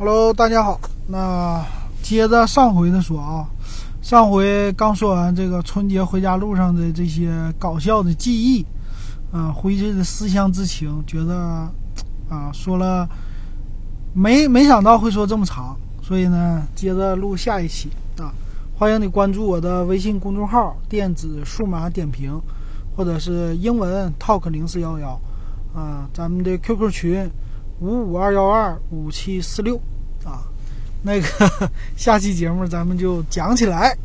Hello，大家好。那接着上回的说啊，上回刚说完这个春节回家路上的这些搞笑的记忆，啊，回去的思乡之情，觉得啊说了没没想到会说这么长，所以呢，接着录下一期啊。欢迎你关注我的微信公众号“电子数码点评”，或者是英文 “talk 零四幺幺”，啊，咱们的 QQ 群。五五二幺二五七四六，啊，那个 下期节目咱们就讲起来。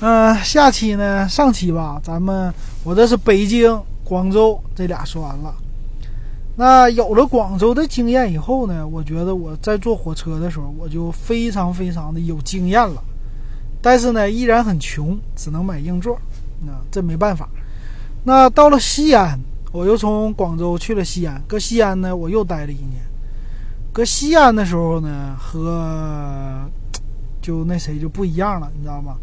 嗯，下期呢，上期吧，咱们我这是北京、广州这俩说完了。那有了广州的经验以后呢，我觉得我在坐火车的时候，我就非常非常的有经验了。但是呢，依然很穷，只能买硬座。那这没办法。那到了西安。我又从广州去了西安，搁西安呢，我又待了一年。搁西安的时候呢，和就那谁就不一样了，你知道吗？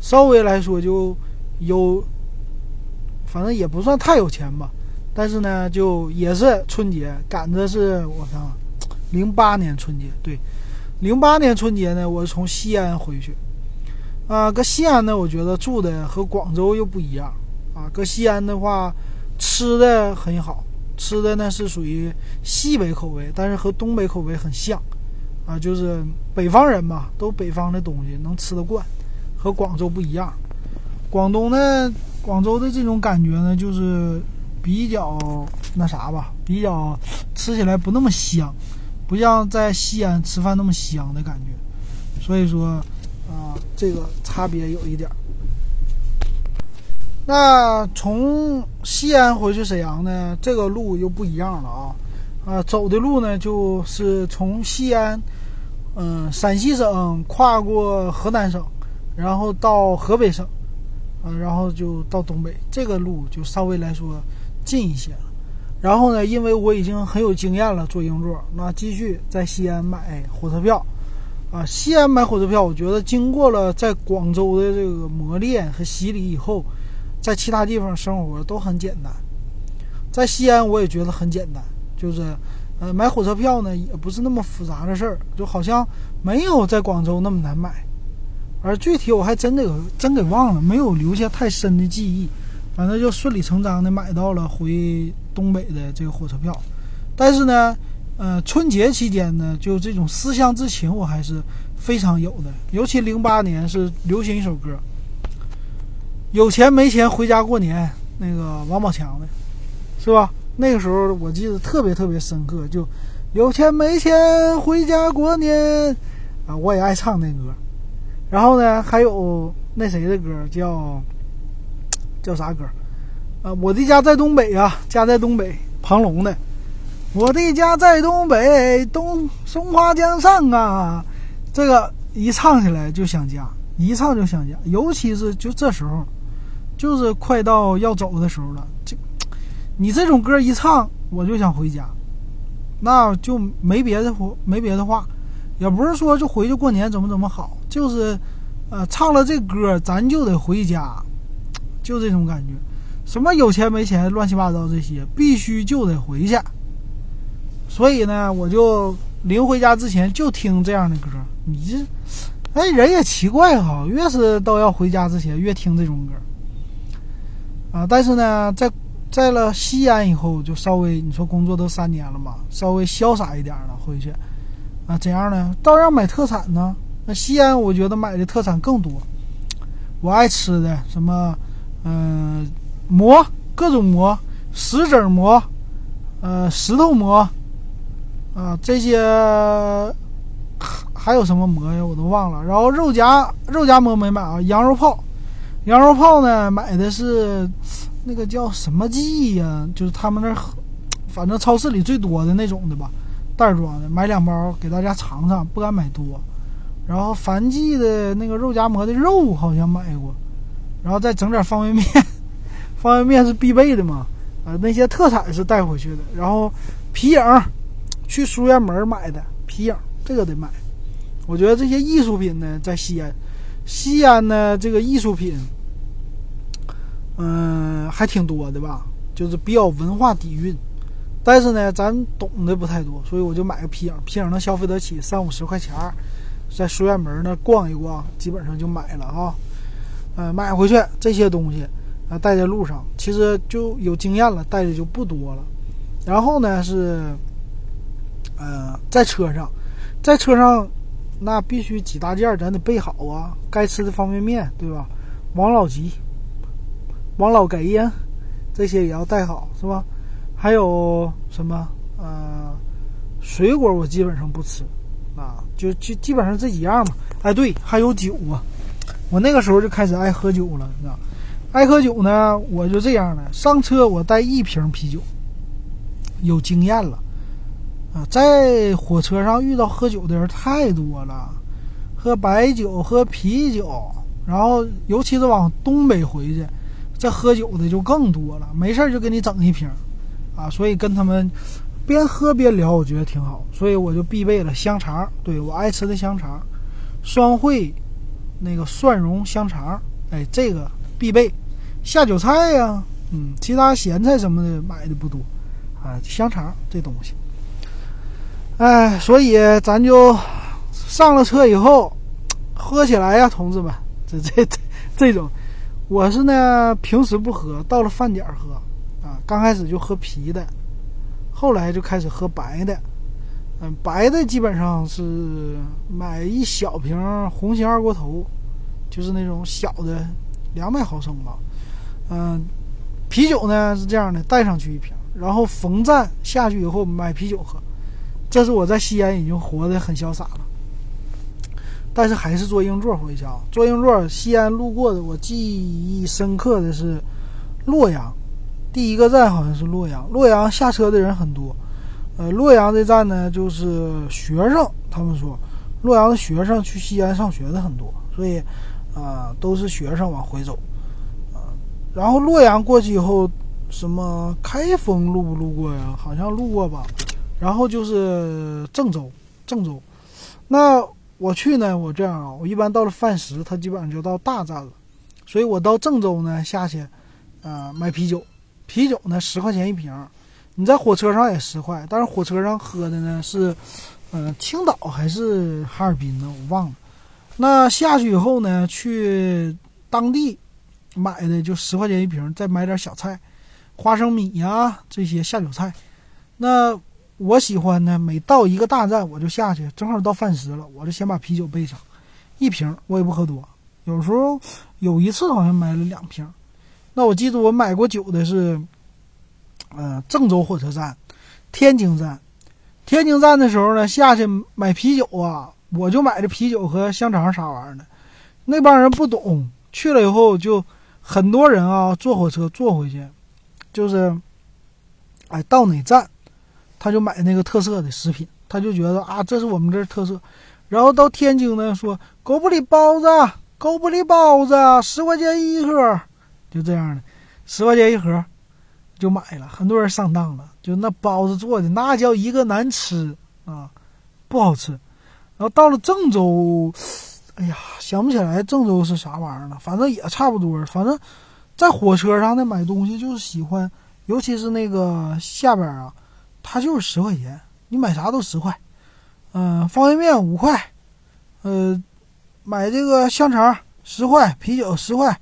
稍微来说就有，反正也不算太有钱吧。但是呢，就也是春节赶着是我看，零八年春节对，零八年春节呢，我从西安回去。啊，搁西安呢，我觉得住的和广州又不一样啊。搁西安的话。吃的很好，吃的呢是属于西北口味，但是和东北口味很像，啊，就是北方人嘛，都北方的东西能吃得惯，和广州不一样。广东呢，广州的这种感觉呢，就是比较那啥吧，比较吃起来不那么香，不像在西安吃饭那么香的感觉。所以说，啊，这个差别有一点。那从西安回去沈阳呢，这个路又不一样了啊，啊，走的路呢就是从西安，嗯，陕西省跨过河南省，然后到河北省，啊，然后就到东北，这个路就稍微来说近一些了。然后呢，因为我已经很有经验了，坐硬座，那继续在西安买火车票，啊，西安买火车票，我觉得经过了在广州的这个磨练和洗礼以后。在其他地方生活都很简单，在西安我也觉得很简单，就是，呃，买火车票呢也不是那么复杂的事儿，就好像没有在广州那么难买，而具体我还真的真给忘了，没有留下太深的记忆，反正就顺理成章的买到了回东北的这个火车票，但是呢，呃，春节期间呢，就这种思乡之情我还是非常有的，尤其零八年是流行一首歌。有钱没钱回家过年，那个王宝强的，是吧？那个时候我记得特别特别深刻，就有钱没钱回家过年啊，我也爱唱那歌。然后呢，还有那谁的歌叫叫啥歌？啊，我的家在东北啊，家在东北，庞龙的。我的家在东北，东松花江上啊。这个一唱起来就想家，一唱就想家，尤其是就这时候。就是快到要走的时候了，这你这种歌一唱，我就想回家，那就没别的话，没别的话，也不是说就回去过年怎么怎么好，就是，呃，唱了这歌，咱就得回家，就这种感觉。什么有钱没钱，乱七八糟这些，必须就得回去。所以呢，我就临回家之前就听这样的歌。你这，哎，人也奇怪哈，越是都要回家之前，越听这种歌。啊，但是呢，在在了西安以后，就稍微你说工作都三年了嘛，稍微潇洒一点了回去，啊，怎样呢？照样买特产呢。那西安我觉得买的特产更多，我爱吃的什么，嗯，馍，各种馍，石子馍，呃，石头馍，啊，这些还有什么馍呀？我都忘了。然后肉夹肉夹馍没买啊，羊肉泡。羊肉泡呢，买的是那个叫什么记呀？就是他们那儿，反正超市里最多的那种的吧，袋装的，买两包给大家尝尝，不敢买多。然后凡记的那个肉夹馍的肉好像买过，然后再整点方便面，方便面是必备的嘛。啊，那些特产是带回去的。然后皮影，去书院门买的皮影，这个得买。我觉得这些艺术品呢，在西安，西安呢这个艺术品。嗯，还挺多的吧，就是比较文化底蕴。但是呢，咱懂的不太多，所以我就买个皮影，皮影能消费得起三五十块钱，在书院门那逛一逛，基本上就买了哈。呃，买回去这些东西啊，带在路上，其实就有经验了，带的就不多了。然后呢是，呃，在车上，在车上，那必须几大件咱得备好啊，该吃的方便面对吧？王老吉、王老给呀，这些也要带好是吧？还有什么？呃，水果我基本上不吃，啊，就就基本上这几样嘛。哎，对，还有酒啊。我那个时候就开始爱喝酒了，你知道？爱喝酒呢，我就这样的，上车我带一瓶啤酒，有经验了。啊，在火车上遇到喝酒的人太多了，喝白酒、喝啤酒，然后尤其是往东北回去，这喝酒的就更多了，没事就给你整一瓶。啊，所以跟他们边喝边聊，我觉得挺好。所以我就必备了香肠，对我爱吃的香肠，双汇那个蒜蓉香肠，哎，这个必备。下酒菜呀，嗯，其他咸菜什么的买的不多啊。香肠这东西，哎，所以咱就上了车以后喝起来呀，同志们，这这这这种，我是呢平时不喝，到了饭点喝。啊刚开始就喝啤的，后来就开始喝白的。嗯，白的基本上是买一小瓶红星二锅头，就是那种小的，两百毫升吧。嗯，啤酒呢是这样的，带上去一瓶，然后逢站下去以后买啤酒喝。这是我在西安已经活得很潇洒了，但是还是坐硬座回家。坐硬座，西安路过的我记忆深刻的是洛阳。第一个站好像是洛阳，洛阳下车的人很多。呃，洛阳这站呢，就是学生，他们说，洛阳的学生去西安上学的很多，所以，啊，都是学生往回走。啊，然后洛阳过去以后，什么开封路不路过呀？好像路过吧。然后就是郑州，郑州。那我去呢，我这样啊，我一般到了饭时，他基本上就到大站了，所以我到郑州呢下去，啊，买啤酒。啤酒呢，十块钱一瓶，你在火车上也十块，但是火车上喝的呢是，呃，青岛还是哈尔滨呢？我忘了。那下去以后呢，去当地买的就十块钱一瓶，再买点小菜，花生米呀这些下酒菜。那我喜欢呢，每到一个大站我就下去，正好到饭时了，我就先把啤酒备上，一瓶我也不喝多，有时候有一次好像买了两瓶。那我记得我买过酒的是，呃，郑州火车站、天津站。天津站的时候呢，下去买啤酒啊，我就买的啤酒和香肠啥玩意儿的。那帮人不懂，去了以后就很多人啊，坐火车坐回去，就是，哎，到哪站，他就买那个特色的食品，他就觉得啊，这是我们这儿特色。然后到天津呢，说狗不理包子，狗不理包子，十块钱一盒。就这样的，十块钱一盒，就买了。很多人上当了，就那包子做的那叫一个难吃啊，不好吃。然后到了郑州，哎呀，想不起来郑州是啥玩意儿了，反正也差不多。反正，在火车上呢买东西就是喜欢，尤其是那个下边啊，它就是十块钱，你买啥都十块。嗯，方便面五块，呃，买这个香肠十块，啤酒十块。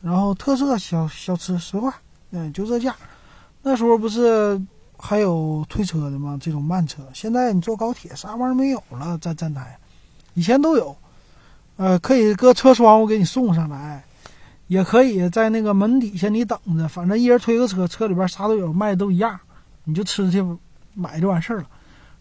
然后特色小小吃十块，嗯，就这价。那时候不是还有推车的吗？这种慢车。现在你坐高铁啥玩意儿没有了，在站台，以前都有。呃，可以搁车窗户给你送上来，也可以在那个门底下你等着，反正一人推个车，车里边啥都有，卖的都一样，你就吃去买就完事儿了。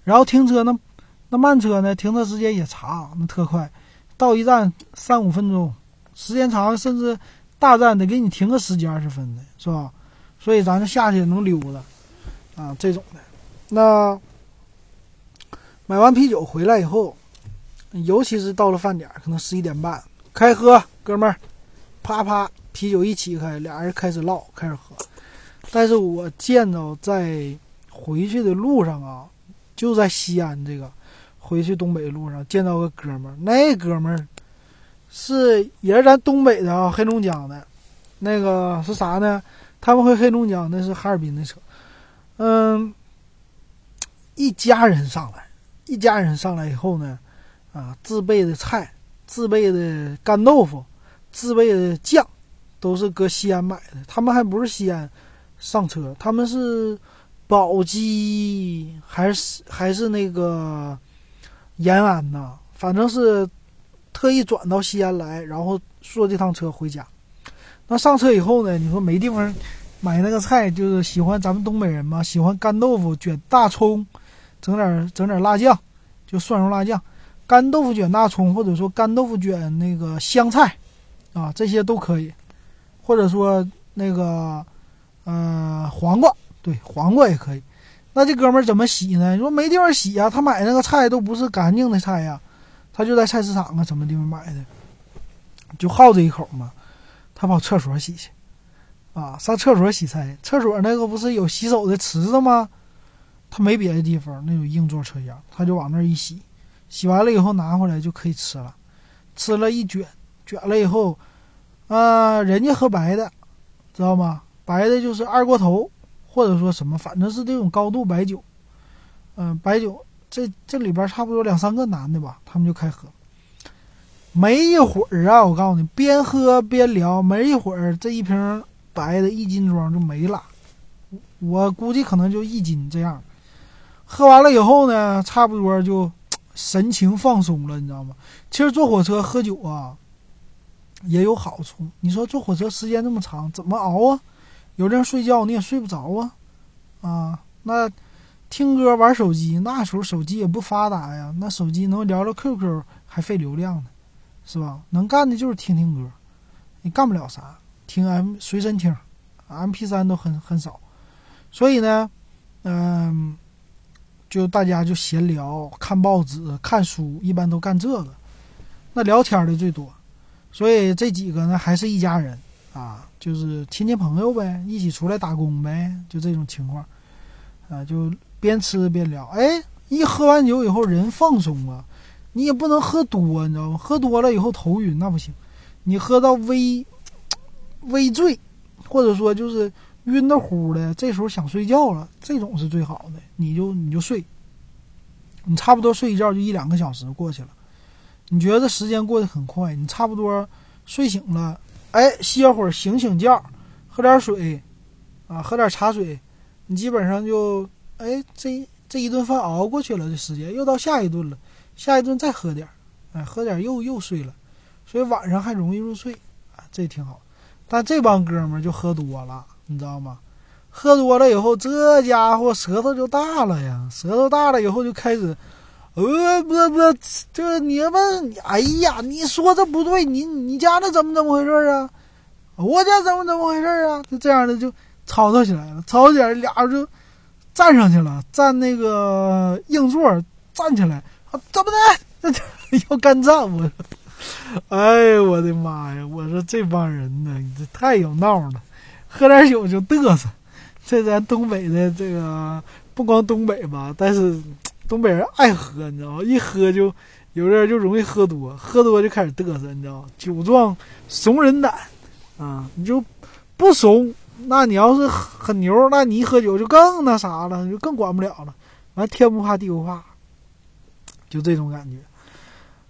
然后停车呢，那慢车呢，停车时间也长，那特快，到一站三五分钟，时间长甚至。大站得给你停个十几二十分的，是吧？所以咱就下去能溜达，啊，这种的。那买完啤酒回来以后，尤其是到了饭点，可能十一点半开喝，哥们儿，啪啪啤酒一起开，俩人开始唠，开始喝。但是我见到在回去的路上啊，就在西安这个回去东北路上见到个哥们儿，那哥们儿。是也是咱东北的啊，黑龙江的，那个是啥呢？他们回黑龙江那是哈尔滨的车，嗯，一家人上来，一家人上来以后呢，啊，自备的菜，自备的干豆腐，自备的酱，都是搁西安买的。他们还不是西安上车，他们是宝鸡还是还是那个延安呐？反正是特意转到西安来，然后坐这趟车回家。那上车以后呢？你说没地方买那个菜，就是喜欢咱们东北人嘛，喜欢干豆腐卷大葱，整点整点辣酱，就蒜蓉辣酱，干豆腐卷大葱，或者说干豆腐卷那个香菜，啊，这些都可以，或者说那个呃黄瓜，对，黄瓜也可以。那这哥们儿怎么洗呢？你说没地方洗呀，他买那个菜都不是干净的菜呀，他就在菜市场啊什么地方买的，就好这一口嘛。他跑厕所洗去，啊，上厕所洗菜。厕所那个不是有洗手的池子吗？他没别的地方，那有硬座车厢，他就往那儿一洗，洗完了以后拿回来就可以吃了。吃了一卷，卷了以后，啊，人家喝白的，知道吗？白的就是二锅头，或者说什么，反正是这种高度白酒。嗯，白酒这这里边差不多两三个男的吧，他们就开喝。没一会儿啊，我告诉你，边喝边聊，没一会儿，这一瓶白的一斤装就没了。我估计可能就一斤这样。喝完了以后呢，差不多就神情放松了，你知道吗？其实坐火车喝酒啊，也有好处。你说坐火车时间这么长，怎么熬啊？有人睡觉你也睡不着啊，啊，那听歌玩手机，那时候手机也不发达呀，那手机能聊聊 QQ 还费流量呢。是吧？能干的就是听听歌，你干不了啥，听 M 随身听，M P 三都很很少，所以呢，嗯，就大家就闲聊、看报纸、看书，一般都干这个，那聊天的最多，所以这几个呢还是一家人啊，就是亲戚朋友呗，一起出来打工呗，就这种情况，啊，就边吃边聊，哎，一喝完酒以后人放松啊。你也不能喝多，你知道吗？喝多了以后头晕，那不行。你喝到微微醉，或者说就是晕的乎的，这时候想睡觉了，这种是最好的。你就你就睡，你差不多睡一觉就一两个小时过去了。你觉得时间过得很快，你差不多睡醒了，哎，歇会儿醒醒觉，喝点水，啊，喝点茶水，你基本上就哎，这这一顿饭熬过去了，这时间又到下一顿了。下一顿再喝点，哎，喝点又又睡了，所以晚上还容易入睡，啊，这挺好。但这帮哥们儿就喝多了，你知道吗？喝多了以后，这家伙舌头就大了呀，舌头大了以后就开始，呃，不不，这你们，哎呀，你说这不对，你你家那怎么怎么回事啊？我家怎么怎么回事啊？就这样的就吵吵起来了，吵起来俩人就站上去了，站那个硬座，站起来啊。怎么的？要干仗？我，哎呦我的妈呀！我说这帮人呢，这太有闹了，喝点酒就嘚瑟。这咱东北的这个，不光东北吧，但是东北人爱喝，你知道吗？一喝就有的人就容易喝多，喝多就开始嘚瑟，你知道吗？酒壮怂人胆啊！你就不怂，那你要是很牛，那你一喝酒就更那啥了，就更管不了了。完天不怕地不怕。就这种感觉，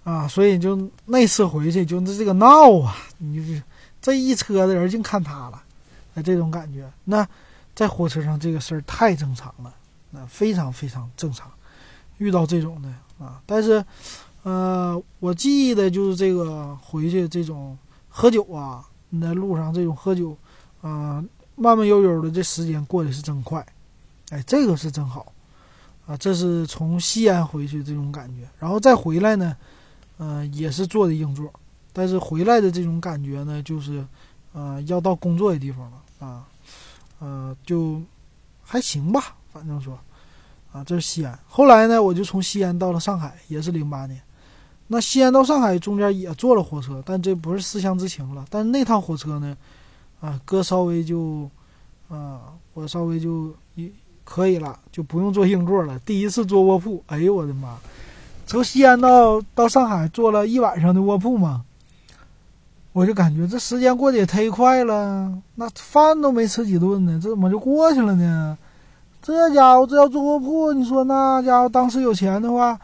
啊，所以就那次回去就这个闹啊，你就是这一车的人净看他了，那这种感觉，那在火车上这个事儿太正常了，那非常非常正常，遇到这种的啊，但是，呃，我记忆的就是这个回去这种喝酒啊，你在路上这种喝酒，啊，慢慢悠悠的，这时间过得是真快，哎，这个是真好。啊，这是从西安回去这种感觉，然后再回来呢，嗯，也是坐的硬座，但是回来的这种感觉呢，就是，呃，要到工作的地方了啊，呃，就还行吧，反正说，啊，这是西安。后来呢，我就从西安到了上海，也是零八年。那西安到上海中间也坐了火车，但这不是思乡之情了。但是那趟火车呢，啊，哥稍微就，啊，我稍微就一。可以了，就不用坐硬座了。第一次坐卧铺，哎呦我的妈！从西安到到上海坐了一晚上的卧铺嘛，我就感觉这时间过得也忒快了。那饭都没吃几顿呢，这怎么就过去了呢？这家伙这要坐卧铺，你说那家伙当时有钱的话，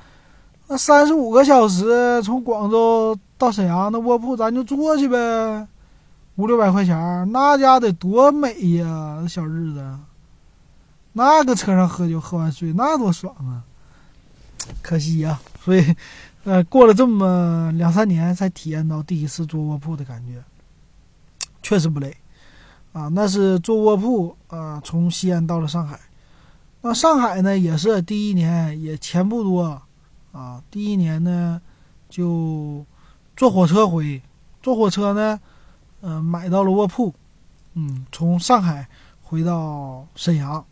那三十五个小时从广州到沈阳，那卧铺咱就坐去呗，五六百块钱，那家得多美呀，小日子。那个车上喝酒喝完睡，那多爽啊！可惜呀，所以，呃，过了这么两三年才体验到第一次坐卧铺的感觉，确实不累，啊，那是坐卧铺啊，从西安到了上海。那上海呢，也是第一年也钱不多，啊，第一年呢就坐火车回，坐火车呢，嗯，买到了卧铺，嗯，从上海回到沈阳。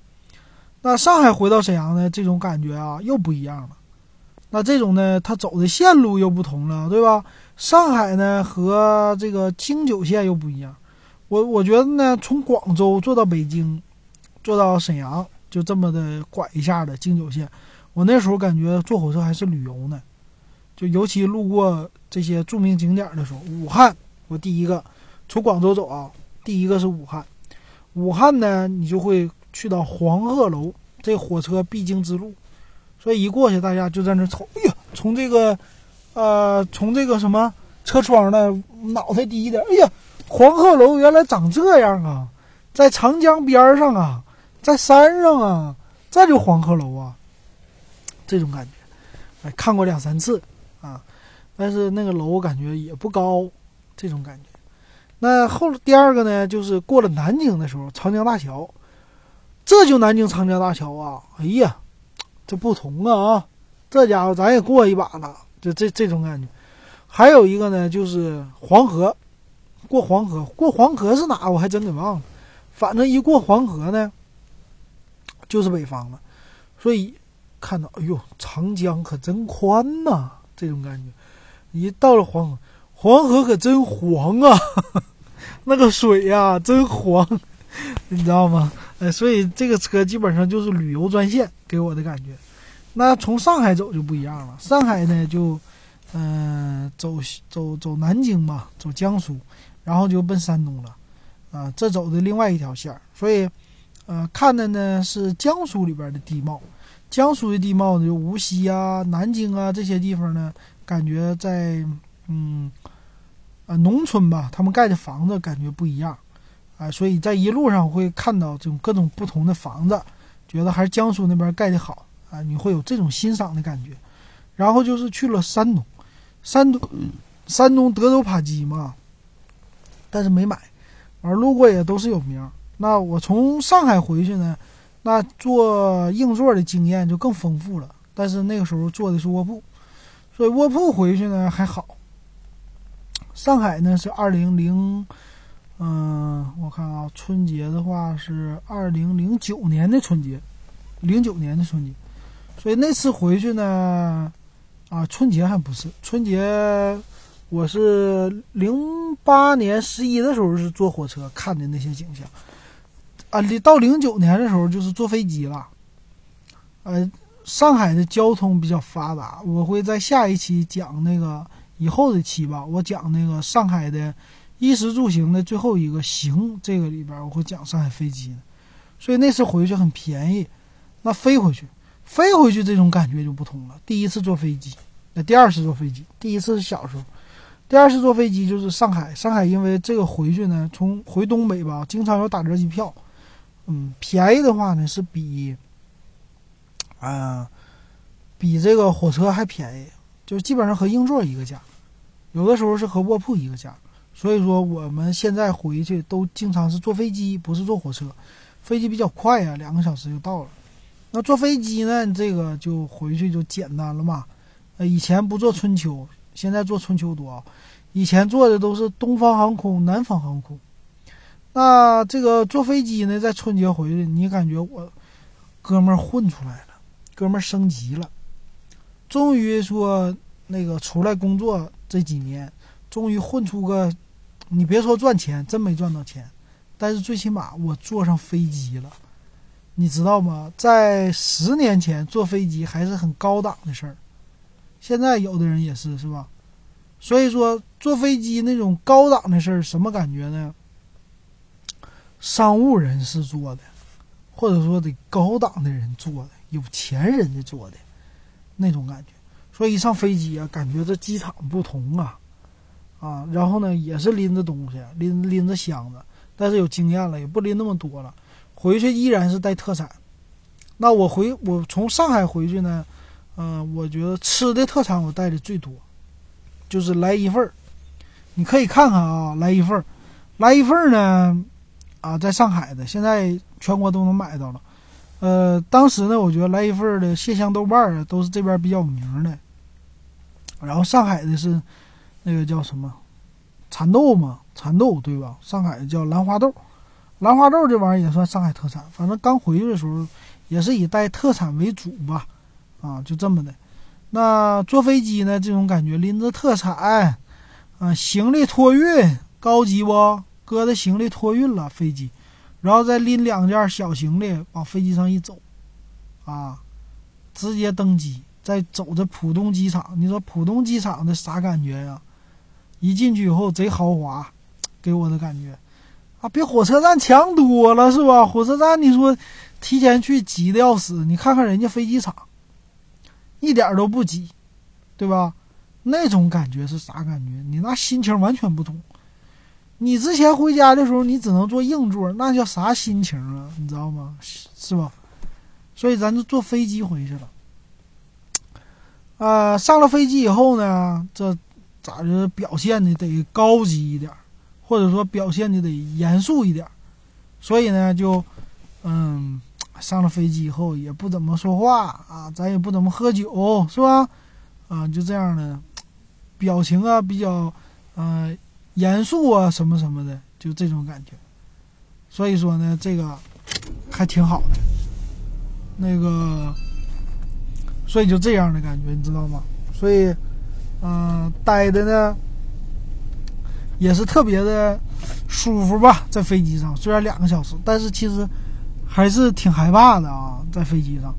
那上海回到沈阳呢，这种感觉啊又不一样了。那这种呢，它走的线路又不同了，对吧？上海呢和这个京九线又不一样。我我觉得呢，从广州坐到北京，坐到沈阳。就这么的拐一下的京九线，我那时候感觉坐火车还是旅游呢，就尤其路过这些著名景点的时候，武汉，我第一个从广州走啊，第一个是武汉，武汉呢，你就会去到黄鹤楼，这火车必经之路，所以一过去，大家就在那瞅，哎呀，从这个，呃，从这个什么车窗呢，脑袋低一点，哎呀，黄鹤楼原来长这样啊，在长江边上啊。在山上啊，这就黄鹤楼啊，这种感觉，哎，看过两三次啊，但是那个楼我感觉也不高，这种感觉。那后第二个呢，就是过了南京的时候，长江大桥，这就南京长江大桥啊，哎呀，这不同啊啊，这家伙咱也过一把了，就这这种感觉。还有一个呢，就是黄河，过黄河，过黄河是哪？我还真给忘了，反正一过黄河呢。就是北方了，所以看到，哎呦，长江可真宽呐！这种感觉，一到了黄河，黄河可真黄啊，那个水呀，真黄，你知道吗？哎，所以这个车基本上就是旅游专线，给我的感觉。那从上海走就不一样了，上海呢就，嗯，走走走南京嘛，走江苏，然后就奔山东了，啊，这走的另外一条线儿，所以。呃，看的呢是江苏里边的地貌，江苏的地貌呢，就无锡啊、南京啊这些地方呢，感觉在嗯，啊农村吧，他们盖的房子感觉不一样，啊，所以在一路上会看到这种各种不同的房子，觉得还是江苏那边盖的好啊，你会有这种欣赏的感觉。然后就是去了山东，山东，山东德州扒鸡嘛，但是没买，而路过也都是有名。那我从上海回去呢，那坐硬座的经验就更丰富了。但是那个时候坐的是卧铺，所以卧铺回去呢还好。上海呢是二零零，嗯，我看啊，春节的话是二零零九年的春节，零九年的春节，所以那次回去呢，啊，春节还不是春节，我是零八年十一的时候是坐火车看的那些景象。啊，到零九年的时候就是坐飞机了，呃，上海的交通比较发达，我会在下一期讲那个以后的期吧，我讲那个上海的衣食住行的最后一个行这个里边，我会讲上海飞机的，所以那次回去很便宜，那飞回去，飞回去这种感觉就不同了。第一次坐飞机，那第二次坐飞机，第一次是小时候，第二次坐飞机就是上海，上海因为这个回去呢，从回东北吧，经常有打折机票。嗯，便宜的话呢是比，啊，比这个火车还便宜，就基本上和硬座一个价，有的时候是和卧铺一个价。所以说我们现在回去都经常是坐飞机，不是坐火车。飞机比较快呀，两个小时就到了。那坐飞机呢，这个就回去就简单了嘛。呃，以前不坐春秋，现在坐春秋多。以前坐的都是东方航空、南方航空。那这个坐飞机呢，在春节回去，你感觉我哥们儿混出来了，哥们儿升级了，终于说那个出来工作这几年，终于混出个，你别说赚钱，真没赚到钱，但是最起码我坐上飞机了，你知道吗？在十年前坐飞机还是很高档的事儿，现在有的人也是，是吧？所以说坐飞机那种高档的事儿，什么感觉呢？商务人士坐的，或者说得高档的人坐的，有钱人的坐的，那种感觉。所以一上飞机啊，感觉这机场不同啊，啊，然后呢也是拎着东西，拎拎着箱子，但是有经验了，也不拎那么多了。回去依然是带特产。那我回我从上海回去呢，嗯，我觉得吃的特产我带的最多，就是来一份儿。你可以看看啊，来一份儿，来一份儿呢，啊，在上海的现在全国都能买到了。呃，当时呢，我觉得来一份的蟹香豆瓣儿，都是这边比较有名的。然后上海的是那个叫什么蚕豆嘛，蚕豆对吧？上海的叫兰花豆，兰花豆这玩意儿也算上海特产。反正刚回去的时候也是以带特产为主吧，啊，就这么的。那坐飞机呢，这种感觉拎着特产，啊，行李托运高级不？搁着行李托运了飞机，然后再拎两件小行李往飞机上一走，啊，直接登机。再走着浦东机场，你说浦东机场的啥感觉呀？一进去以后贼豪华，给我的感觉啊，比火车站强多了，是吧？火车站你说提前去挤的要死，你看看人家飞机场，一点都不挤，对吧？那种感觉是啥感觉？你那心情完全不同。你之前回家的时候，你只能坐硬座，那叫啥心情啊？你知道吗？是吧？所以咱就坐飞机回去了。呃，上了飞机以后呢，这咋着表现的得高级一点，或者说表现的得严肃一点，所以呢，就嗯，上了飞机以后也不怎么说话啊，咱也不怎么喝酒，是吧？啊，就这样的，表情啊比较呃严肃啊什么什么的，就这种感觉。所以说呢，这个还挺好的，那个。所以就这样的感觉，你知道吗？所以，嗯，待的呢也是特别的舒服吧，在飞机上。虽然两个小时，但是其实还是挺害怕的啊，在飞机上。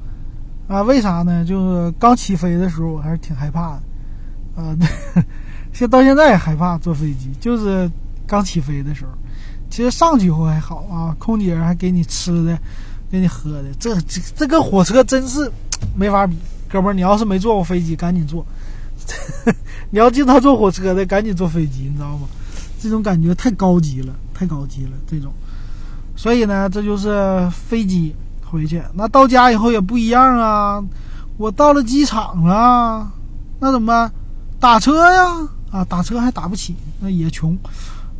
啊，为啥呢？就是刚起飞的时候，我还是挺害怕的。啊，现到现在也害怕坐飞机，就是刚起飞的时候。其实上去以后还好啊，空姐还给你吃的，给你喝的。这这这跟火车真是没法比。哥们儿，你要是没坐过飞机，赶紧坐；你要经常坐火车的，赶紧坐飞机，你知道吗？这种感觉太高级了，太高级了，这种。所以呢，这就是飞机回去。那到家以后也不一样啊！我到了机场了，那怎么办？打车呀！啊，打车还打不起，那也穷。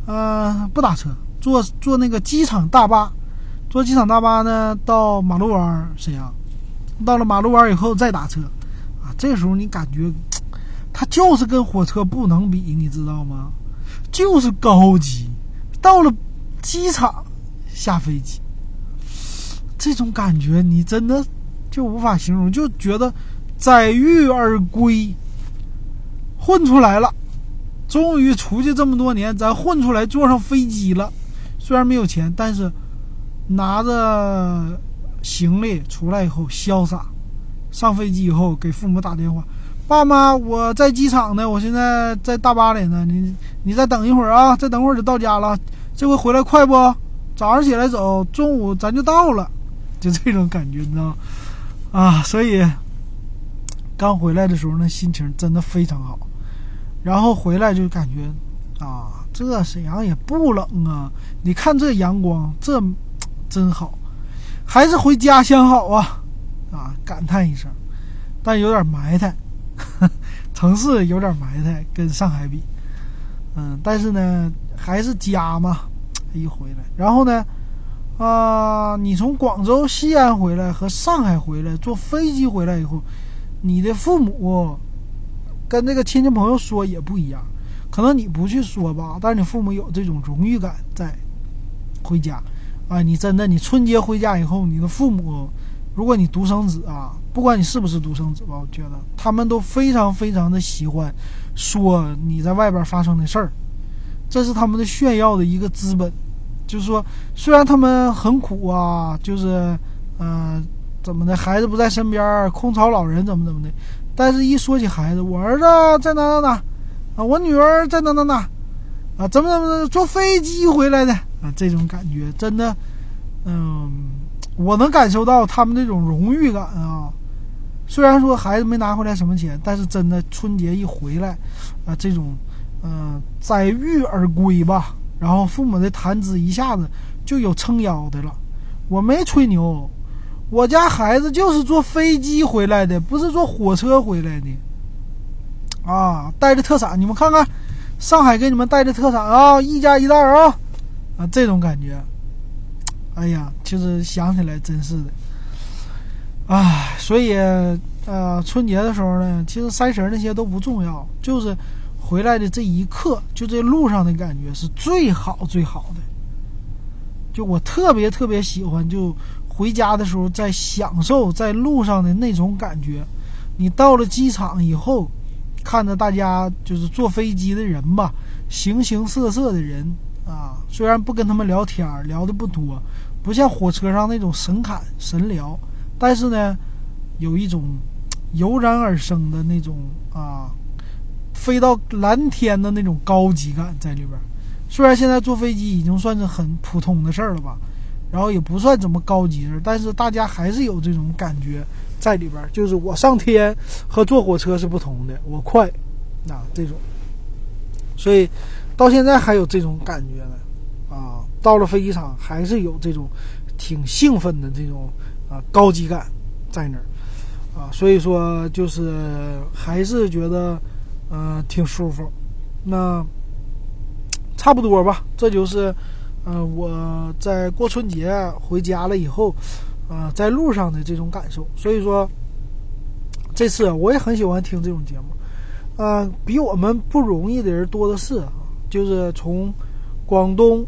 呃，不打车，坐坐那个机场大巴。坐机场大巴呢，到马路湾沈阳。到了马路湾以后再打车，啊，这时候你感觉，它就是跟火车不能比，你知道吗？就是高级。到了机场下飞机，这种感觉你真的就无法形容，就觉得载誉而归，混出来了，终于出去这么多年，咱混出来坐上飞机了。虽然没有钱，但是拿着。行李出来以后潇洒，上飞机以后给父母打电话，爸妈我在机场呢，我现在在大巴里呢，你你再等一会儿啊，再等会儿就到家了，这回回来快不？早上起来走，中午咱就到了，就这种感觉，你知道吗？啊，所以刚回来的时候那心情真的非常好，然后回来就感觉啊，这沈阳也不冷啊，你看这阳光，这真好。还是回家乡好啊，啊，感叹一声，但有点埋汰，城市有点埋汰，跟上海比，嗯，但是呢，还是家嘛，一回来，然后呢，啊，你从广州、西安回来和上海回来，坐飞机回来以后，你的父母跟那个亲戚朋友说也不一样，可能你不去说吧，但是你父母有这种荣誉感在，回家。啊，你真的，你春节回家以后，你的父母，如果你独生子啊，不管你是不是独生子吧，我觉得他们都非常非常的喜欢说你在外边发生的事儿，这是他们的炫耀的一个资本。就是说，虽然他们很苦啊，就是，嗯，怎么的，孩子不在身边，空巢老人怎么怎么的，但是一说起孩子，我儿子在哪哪哪，啊，我女儿在哪哪哪，啊，怎么怎么，坐飞机回来的。啊，这种感觉真的，嗯，我能感受到他们那种荣誉感啊。虽然说孩子没拿回来什么钱，但是真的春节一回来，啊，这种，嗯，载誉而归吧。然后父母的谈资一下子就有撑腰的了。我没吹牛，我家孩子就是坐飞机回来的，不是坐火车回来的。啊，带着特产，你们看看，上海给你们带的特产啊，一家一袋啊，啊，这种感觉。哎呀，其实想起来真是的。啊，所以呃，春节的时候呢，其实三十那些都不重要，就是回来的这一刻，就这路上的感觉是最好最好的。就我特别特别喜欢，就回家的时候在享受在路上的那种感觉。你到了机场以后，看着大家就是坐飞机的人吧，形形色色的人啊，虽然不跟他们聊天聊的不多，不像火车上那种神侃神聊。但是呢，有一种油然而生的那种啊，飞到蓝天的那种高级感在里边。虽然现在坐飞机已经算是很普通的事儿了吧，然后也不算怎么高级的，但是大家还是有这种感觉在里边。就是我上天和坐火车是不同的，我快啊这种。所以到现在还有这种感觉呢啊，到了飞机场还是有这种挺兴奋的这种。啊，高级感在那儿啊，所以说就是还是觉得嗯挺舒服。那差不多吧，这就是嗯我在过春节回家了以后啊，在路上的这种感受。所以说这次我也很喜欢听这种节目啊，比我们不容易的人多的是啊，就是从广东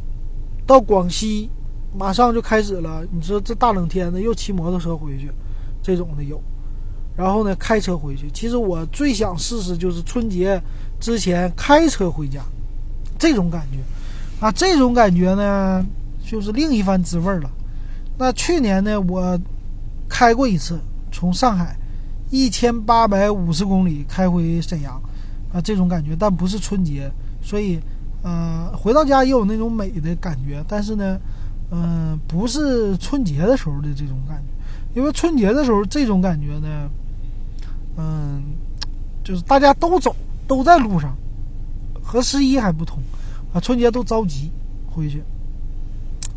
到广西。马上就开始了，你说这大冷天的又骑摩托车回去，这种的有，然后呢开车回去。其实我最想试试就是春节之前开车回家，这种感觉，啊，这种感觉呢就是另一番滋味了。那去年呢我开过一次，从上海一千八百五十公里开回沈阳，啊，这种感觉，但不是春节，所以呃回到家也有那种美的感觉，但是呢。嗯，不是春节的时候的这种感觉，因为春节的时候这种感觉呢，嗯，就是大家都走，都在路上，和十一还不同啊。春节都着急回去，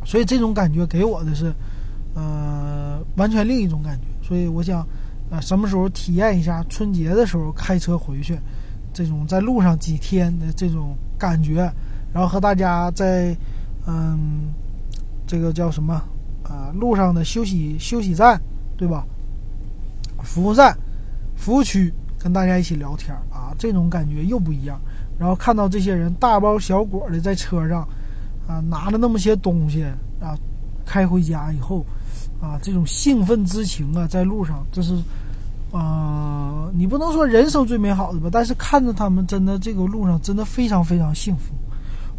所以这种感觉给我的是，呃，完全另一种感觉。所以我想，啊，什么时候体验一下春节的时候开车回去，这种在路上几天的这种感觉，然后和大家在，嗯。这个叫什么啊？路上的休息休息站，对吧？服务站、服务区，跟大家一起聊天啊，这种感觉又不一样。然后看到这些人大包小裹的在车上啊，拿了那么些东西啊，开回家以后啊，这种兴奋之情啊，在路上，这是啊，你不能说人生最美好的吧？但是看着他们，真的这个路上真的非常非常幸福。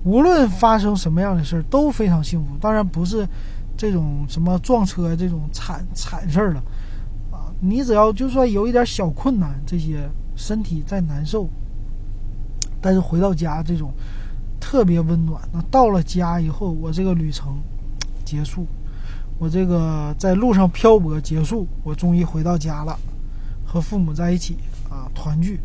无论发生什么样的事儿都非常幸福，当然不是这种什么撞车这种惨惨事儿了啊！你只要就算有一点小困难，这些身体再难受，但是回到家这种特别温暖。那到了家以后，我这个旅程结束，我这个在路上漂泊结束，我终于回到家了，和父母在一起啊团聚。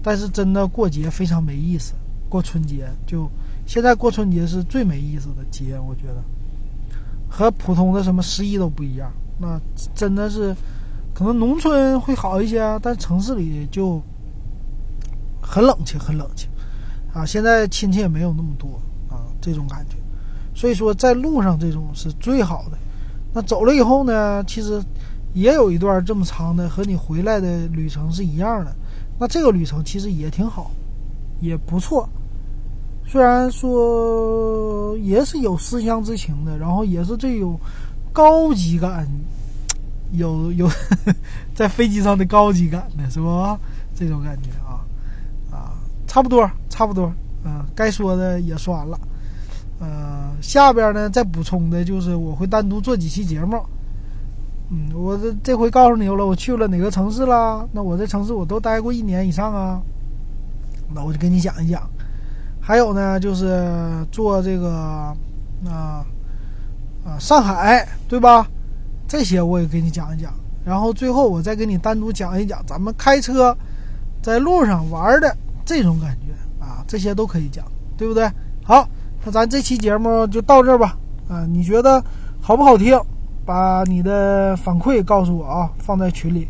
但是真的过节非常没意思，过春节就。现在过春节是最没意思的节，我觉得和普通的什么十一都不一样。那真的是，可能农村会好一些，但城市里就很冷清，很冷清啊。现在亲戚也没有那么多啊，这种感觉。所以说，在路上这种是最好的。那走了以后呢，其实也有一段这么长的和你回来的旅程是一样的。那这个旅程其实也挺好，也不错。虽然说也是有思乡之情的，然后也是这种高级感，有有 在飞机上的高级感的是吧？这种感觉啊，差不多差不多，嗯，该说的也说完了，嗯，下边呢再补充的就是我会单独做几期节目，嗯，我这这回告诉你了，我去了哪个城市了？那我这城市我都待过一年以上啊，那我就给你讲一讲。还有呢，就是做这个啊啊，上海对吧？这些我也给你讲一讲。然后最后我再给你单独讲一讲咱们开车在路上玩的这种感觉啊，这些都可以讲，对不对？好，那咱这期节目就到这儿吧。啊，你觉得好不好听？把你的反馈告诉我啊，放在群里。